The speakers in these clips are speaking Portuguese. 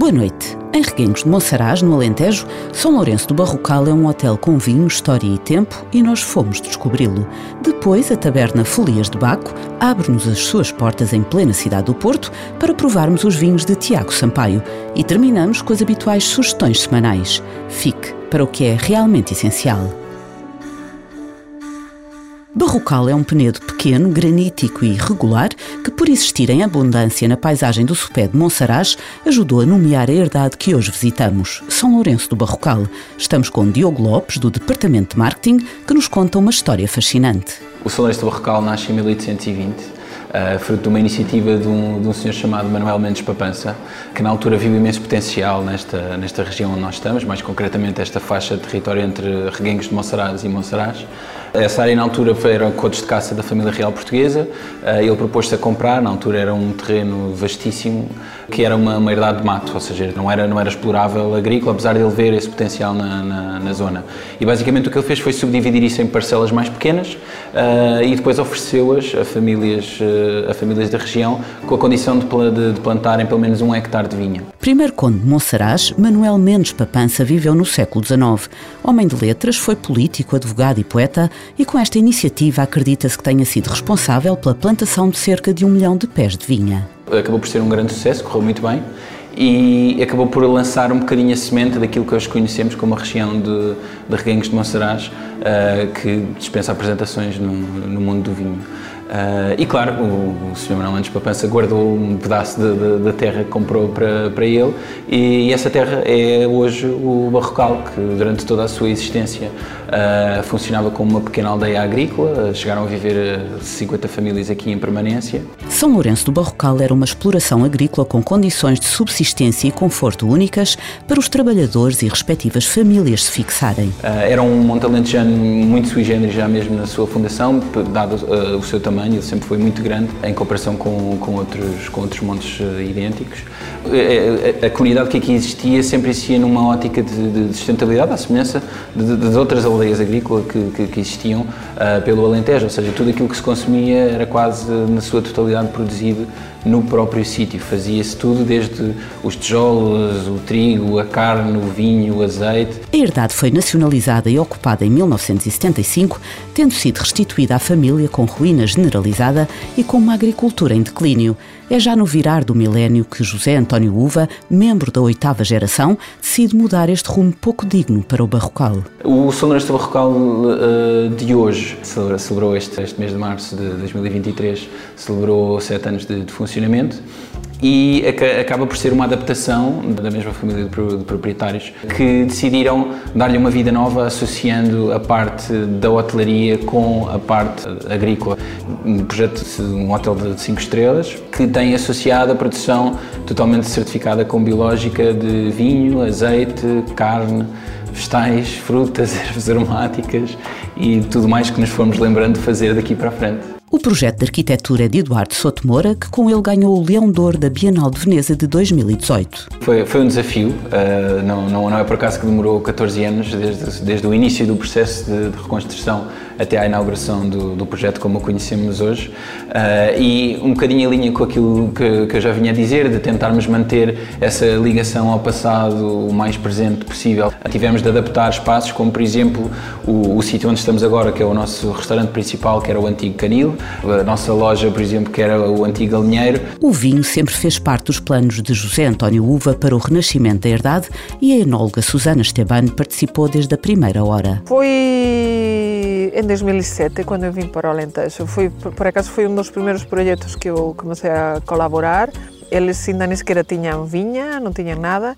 Boa noite. Em Reguengos de Monsaraz, no Alentejo, São Lourenço do Barrocal é um hotel com vinho, história e tempo e nós fomos descobri-lo. Depois, a taberna Folias de Baco abre-nos as suas portas em plena cidade do Porto para provarmos os vinhos de Tiago Sampaio e terminamos com as habituais sugestões semanais. Fique para o que é realmente essencial. Barrocal é um penedo pequeno, granítico e irregular que, por existir em abundância na paisagem do Sopé de Monsaraz, ajudou a nomear a herdade que hoje visitamos, São Lourenço do Barrocal. Estamos com Diogo Lopes, do Departamento de Marketing, que nos conta uma história fascinante. O São Lourenço do Barrocal nasce em 1820 uh, fruto de uma iniciativa de um, de um senhor chamado Manuel Mendes Papança, que na altura viu imenso potencial nesta, nesta região onde nós estamos, mais concretamente esta faixa de território entre Reguengos de Monsaraz e Monsaraz. Essa área na altura era cotos de caça da família real portuguesa, uh, ele propôs-se a comprar, na altura era um terreno vastíssimo, que era uma, uma herdade de mato, ou seja, não era, não era explorável agrícola, apesar de ele ver esse potencial na, na, na zona. E basicamente o que ele fez foi subdividir isso em parcelas mais pequenas uh, e depois ofereceu-as a famílias uh, a famílias da região, com a condição de, de, plantarem pelo menos um hectare de vinha. Primeiro conde de Monsaraz, Manuel Mendes Papança viveu no século XIX. Homem de letras, foi político, advogado e poeta, e com esta iniciativa acredita-se que tenha sido responsável pela plantação de cerca de um milhão de pés de vinha. Acabou por ser um grande sucesso, correu muito bem e acabou por lançar um bocadinho a semente daquilo que hoje conhecemos como a região de, de Reguengos de Monsaraz, uh, que dispensa apresentações no, no mundo do vinho. Uh, e claro, o, o Sr. Manuel Mendes Papança guardou um pedaço da terra que comprou para, para ele e, essa terra é hoje o Barrocal, que durante toda a sua existência uh, funcionava como uma pequena aldeia agrícola, chegaram a viver 50 famílias aqui em permanência. São Lourenço do Barrocal era uma exploração agrícola com condições de subsistência e conforto únicas para os trabalhadores e respectivas famílias se fixarem. Uh, era um monte alentejano muito sui generis já mesmo na sua fundação, dado o seu tamanho tamanho, sempre foi muito grande em comparação com, com, outros, com outros montes uh, idênticos. A, eh, a, eh, a, comunidade que aqui existia sempre existia numa ótica de, de sustentabilidade, à semelhança de outras aldeias agrícolas que, que, que existiam uh, pelo Alentejo, ou seja, tudo aquilo que se consumia era quase na sua totalidade produzido no próprio sítio. Fazia-se tudo desde os tijolos, o trigo, a carne, o vinho, o azeite. A herdade foi nacionalizada e ocupada em 1975, tendo sido restituída à família com ruína generalizada e com uma agricultura em declínio. É já no virar do milénio que José António Uva, membro da oitava geração, decide mudar este rumo pouco digno para o Barrocal. O Sonorense Barrocal uh, de hoje celebrou este, este mês de março de 2023, celebrou sete anos de, de e acaba por ser uma adaptação da mesma família de proprietários que decidiram dar-lhe uma vida nova associando a parte da hotelaria com a parte agrícola. Um projeto de um hotel de 5 estrelas que tem associado a produção totalmente certificada com biológica de vinho, azeite, carne, vegetais, frutas, ervas aromáticas e tudo mais que nos fomos lembrando de fazer daqui para a frente. O projeto de arquitetura de Eduardo Souto Moura, que com ele ganhou o Leão de da Bienal de Veneza de 2018. Foi, foi um desafio, uh, não, não, não, é por acaso que demorou 14 anos, desde, desde o início do processo de, de reconstrução até à inauguração do, do, projeto como o conhecemos hoje. Uh, e um bocadinho em linha com aquilo que, que, eu já vinha a dizer, de tentarmos manter essa ligação ao passado o mais presente possível. Tivemos de adaptar espaços, como por exemplo o, o sítio onde estamos agora, que é o nosso restaurante principal, que era o antigo Canil, a nossa loja, por exemplo, que era o antigo galinheiro. O vinho sempre fez parte dos planos de José António Uva para o renascimento da herdade e a enóloga Susana Esteban participou desde a primeira hora. Foi em 2007 quando eu vim para o Alentejo. Foi, por acaso foi um dos primeiros projetos que eu comecei a colaborar. Eles ainda nem sequer tinham vinha, não tinham nada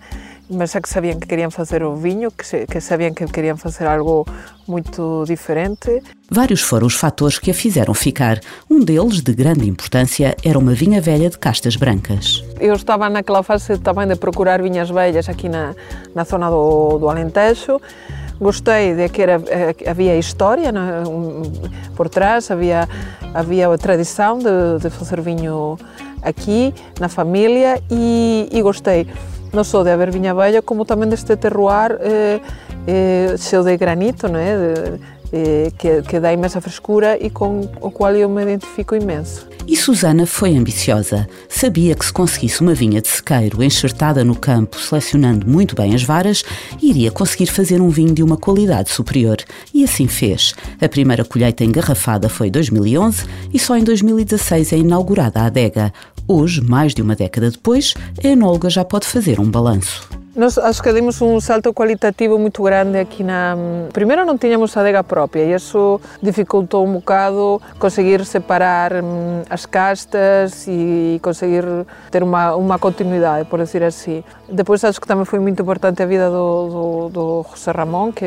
mas é que sabiam que queriam fazer o vinho, que, que sabiam que queriam fazer algo muito diferente. Vários foram os fatores que a fizeram ficar. Um deles, de grande importância, era uma vinha velha de castas brancas. Eu estava naquela fase também de procurar vinhas velhas aqui na, na zona do, do Alentejo. Gostei de que era, eh, havia história né, por trás, havia, havia a tradição de, de fazer vinho aqui, na família, e, e gostei não só de haver vinha velha, como também deste terroir eh, eh, de granito, não é? De, eh, que, que dá imensa frescura e com o qual eu me identifico imenso. E Susana foi ambiciosa. Sabia que se conseguisse uma vinha de sequeiro enxertada no campo, selecionando muito bem as varas, iria conseguir fazer um vinho de uma qualidade superior. E assim fez. A primeira colheita engarrafada foi em 2011 e só em 2016 é inaugurada a adega. Hoje, mais de uma década depois, a enóloga já pode fazer um balanço. Nós acho que demos um salto qualitativo muito grande aqui na... Primeiro não tínhamos adega própria e isso dificultou um bocado conseguir separar hum, as castas e conseguir ter uma, uma continuidade, por dizer. Depois acho que também foi muito importante a vida do, do, do José Ramón, que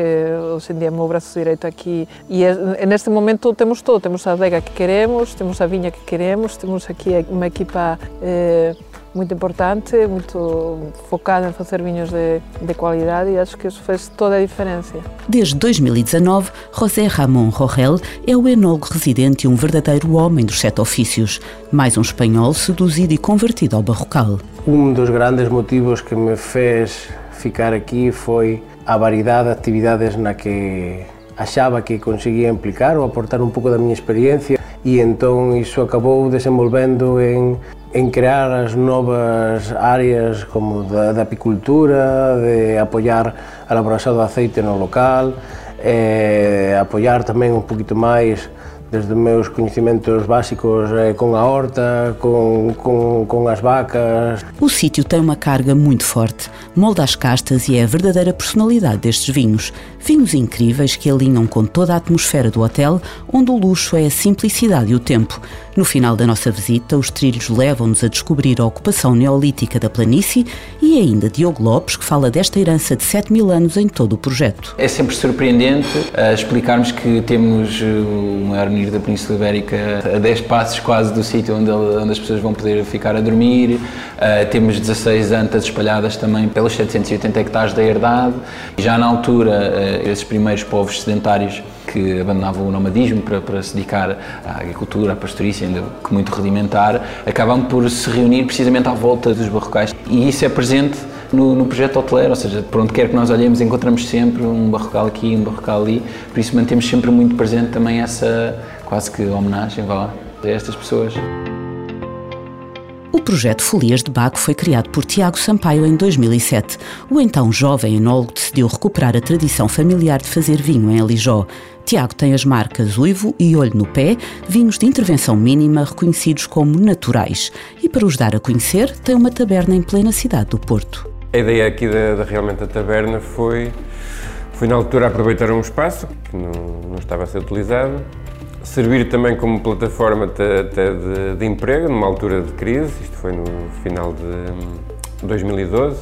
hoje em dia meu braço direito aqui. E é, neste momento temos tudo, temos a adega que queremos, temos a vinha que queremos, temos aqui uma equipa... Eh, muito importante, muito focada em fazer vinhos de, de qualidade e acho que isso fez toda a diferença. Desde 2019, José Ramón Rogel é o enólogo residente e um verdadeiro homem dos sete ofícios, mais um espanhol seduzido e convertido ao barrocal. Um dos grandes motivos que me fez ficar aqui foi a variedade de atividades na que achaba que conseguía implicar ou aportar un pouco da miña experiencia e entón iso acabou desenvolvendo en en crear as novas áreas como da, da apicultura, de apoiar a elaboración do aceite no local, eh, apoiar tamén un poquito máis desde meus conhecimentos básicos eh, com a horta, com, com, com as vacas. O sítio tem uma carga muito forte, molda as castas e é a verdadeira personalidade destes vinhos. Vinhos incríveis que alinham com toda a atmosfera do hotel, onde o luxo é a simplicidade e o tempo. No final da nossa visita, os trilhos levam-nos a descobrir a ocupação neolítica da planície e ainda Diogo Lopes, que fala desta herança de 7 mil anos em todo o projeto. É sempre surpreendente uh, explicarmos que temos uh, o maior Nir da Península Ibérica a 10 passos quase do sítio onde, onde, as pessoas vão poder ficar a dormir. Uh, temos 16 antas espalhadas também pelos 780 hectares da herdade. Já na altura, uh, esses primeiros povos sedentários que abandonavam o nomadismo para, para se dedicar à agricultura, à pastorícia, ainda que muito rudimentar, acabam por se reunir precisamente à volta dos barrocais. E isso é presente no, no, projeto hoteleiro, ou seja, por onde quer que nós olhemos, encontramos sempre um barrocal aqui, um barrocal ali, por isso mantemos sempre muito presente também essa quase que homenagem vá lá, a estas pessoas. O projeto Folias de Baco foi criado por Tiago Sampaio em 2007. O então jovem enólogo decidiu recuperar a tradição familiar de fazer vinho em Alijó. Tiago tem as marcas Uivo e Olho no Pé, vinhos de intervenção mínima reconhecidos como naturais. E para os dar a conhecer, tem uma taberna em plena cidade do Porto. A ideia aqui da, da realmente da taberna foi, foi na altura aproveitar um espaço que não, não estava a ser utilizado servir também como plataforma até de, de, emprego, numa altura de crise, isto foi no final de 2012,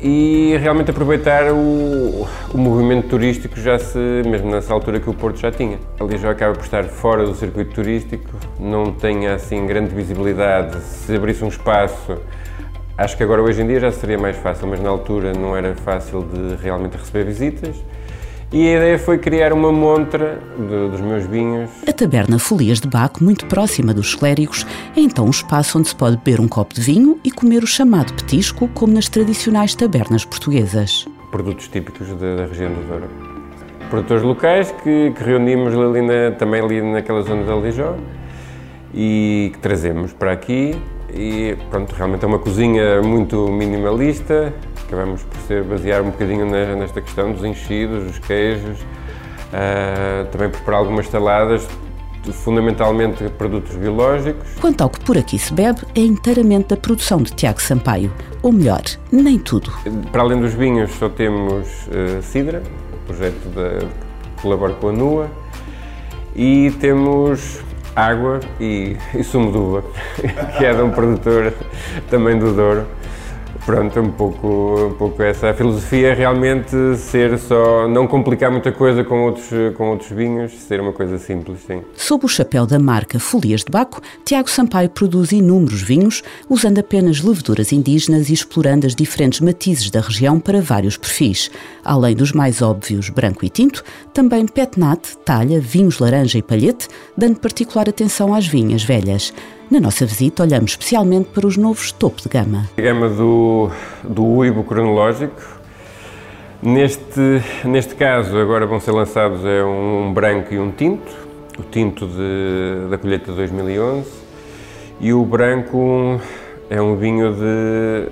e realmente aproveitar o, o movimento turístico já se, mesmo nessa altura que o Porto já tinha. Ali já acaba por estar fora do circuito turístico, não tem assim grande visibilidade, se abrisse um espaço Acho que agora hoje em dia já seria mais fácil, mas na altura não era fácil de realmente receber visitas. E a ideia foi criar uma montra de, dos meus vinhos. A taberna Folias de Baco, muito próxima dos clérigos, é então um espaço onde se pode beber um copo de vinho e comer o chamado petisco, como nas tradicionais tabernas portuguesas. Produtos típicos da, da região do Douro. Produtores locais que, que reunimos ali na, também ali naquela zona de Alijó e que trazemos para aqui. E pronto, realmente é uma cozinha muito minimalista, acabamos por ser basear um bocadinho nesta questão dos enchidos, dos queijos, uh, também preparar algumas saladas, fundamentalmente produtos biológicos. Quanto ao que por aqui se bebe, é inteiramente da produção de Tiago Sampaio, ou melhor, nem tudo. Para além dos vinhos, só temos uh, Sidra, projeto de, que colabora com a NUA, e temos água e, e sumo de uva, que é de um produtor também do Douro Pronto, um pouco, um pouco essa. A filosofia é realmente ser só. não complicar muita coisa com outros, com outros vinhos, ser uma coisa simples, sim. Sob o chapéu da marca Folias de Baco, Tiago Sampaio produz inúmeros vinhos, usando apenas leveduras indígenas e explorando as diferentes matizes da região para vários perfis. Além dos mais óbvios branco e tinto, também petnat, talha, vinhos laranja e palhete, dando particular atenção às vinhas velhas. Na nossa visita, olhamos especialmente para os novos topo de gama. A gama do, do Uibo cronológico. Neste, neste caso, agora vão ser lançados é um branco e um tinto. O tinto de, da colheita de 2011 e o branco é um vinho de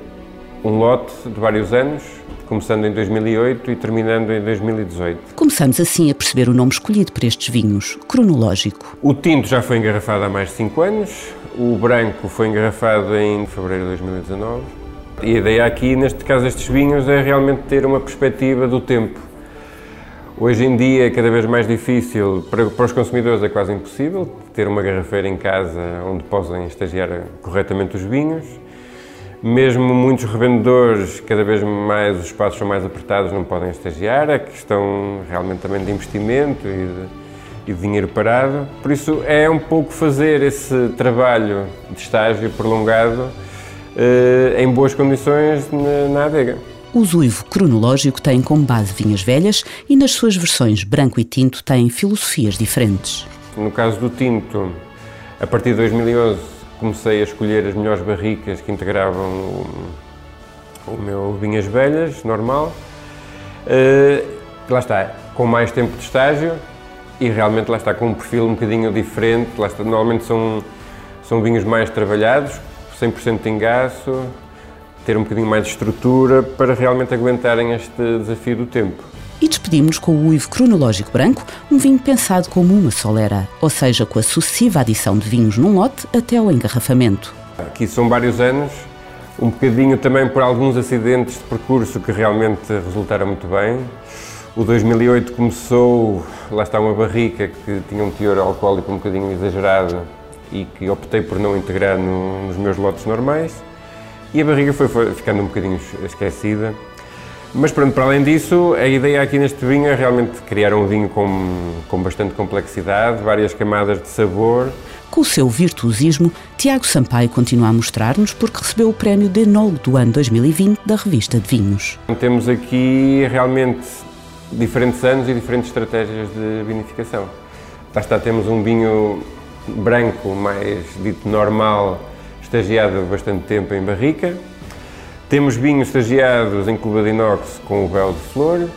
um lote de vários anos, começando em 2008 e terminando em 2018. Começamos assim a perceber o nome escolhido para estes vinhos, cronológico. O tinto já foi engarrafado há mais de 5 anos, o branco foi engarrafado em fevereiro de 2019. E a ideia aqui, neste caso, estes vinhos, é realmente ter uma perspectiva do tempo. Hoje em dia é cada vez mais difícil, para, para os consumidores é quase impossível, ter uma garrafeira em casa onde possam estagiar corretamente os vinhos. Mesmo muitos revendedores, cada vez mais os espaços são mais apertados, não podem estagiar. É questão realmente também de investimento e de, e dinheiro parado. Por isso é um pouco fazer esse trabalho de estágio prolongado eh, em boas condições na, na adega. O Zuivo cronológico tem como base vinhas velhas e nas suas versões branco e tinto tem filosofias diferentes. No caso do tinto, a partir de 2011 comecei a escolher as melhores barricas que integravam o, o meu vinhas velhas, normal. Uh, lá está, com mais tempo de estágio, e realmente lá está com um perfil um bocadinho diferente. Lá está, normalmente são, são vinhos mais trabalhados, 100% de engaço, ter um bocadinho mais de estrutura para realmente aguentarem este desafio do tempo. E despedimos com o Uivo Cronológico Branco, um vinho pensado como uma solera, ou seja, com a sucessiva adição de vinhos num lote até ao engarrafamento. Aqui são vários anos, um bocadinho também por alguns acidentes de percurso que realmente resultaram muito bem. O 2008 começou, lá está uma barrica que tinha um teor alcoólico um bocadinho exagerado e que optei por não integrar no, nos meus lotes normais e a barriga foi, foi, ficando um bocadinho esquecida. Mas pronto, para além disso, a ideia aqui neste vinho é realmente criar um vinho com, com bastante complexidade, várias camadas de sabor. Com o seu virtuosismo, Tiago Sampaio continua a mostrar-nos porque recebeu o prémio de enólogo do ano 2020 da revista de vinhos. Temos aqui realmente diferentes anos e diferentes estratégias de vinificação. Lá está, temos um vinho branco mais dito normal, estagiado bastante tempo em barrica. Temos vinhos estagiados em cuba de inox com o véu de flor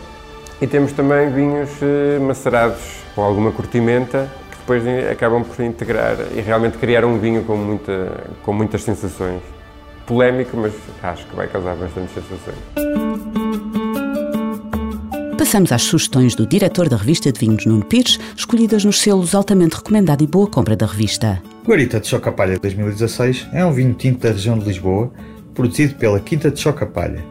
e temos também vinhos eh, macerados com alguma curtimenta que depois acabam por integrar e realmente criar um vinho com, muita, com muitas sensações. Polémico, mas acho que vai causar bastante sensações. Passamos às sugestões do diretor da revista de vinhos, Nuno Pires, escolhidas nos selos altamente recomendado e boa compra da revista. Guarita de Chocapalha 2016 é um vinho tinto da região de Lisboa, produzido pela Quinta de Chocapalha.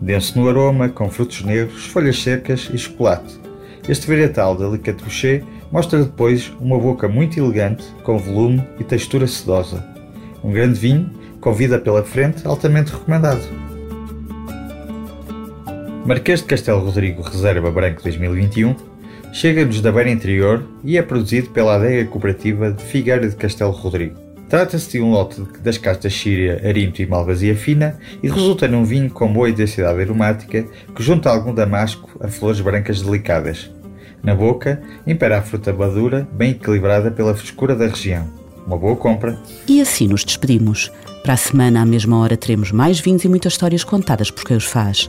Denso no aroma, com frutos negros, folhas secas e chocolate. Este varietal de Alicante Boucher mostra depois uma boca muito elegante, com volume e textura sedosa. Um grande vinho, com vida pela frente, altamente recomendado. Marquês de Castelo Rodrigo Reserva Branco 2021 chega-nos da Beira Interior e é produzido pela adega cooperativa de Figueira de Castelo Rodrigo. Trata-se de um lote das castas Síria, Arinto e Malvasia Fina e resulta num vinho com boa intensidade aromática que junta algum damasco a flores brancas delicadas. Na boca, impera a fruta madura, bem equilibrada pela frescura da região. Uma boa compra. E assim nos despedimos. Para a semana, à mesma hora, teremos mais vinhos e muitas histórias contadas por quem os faz.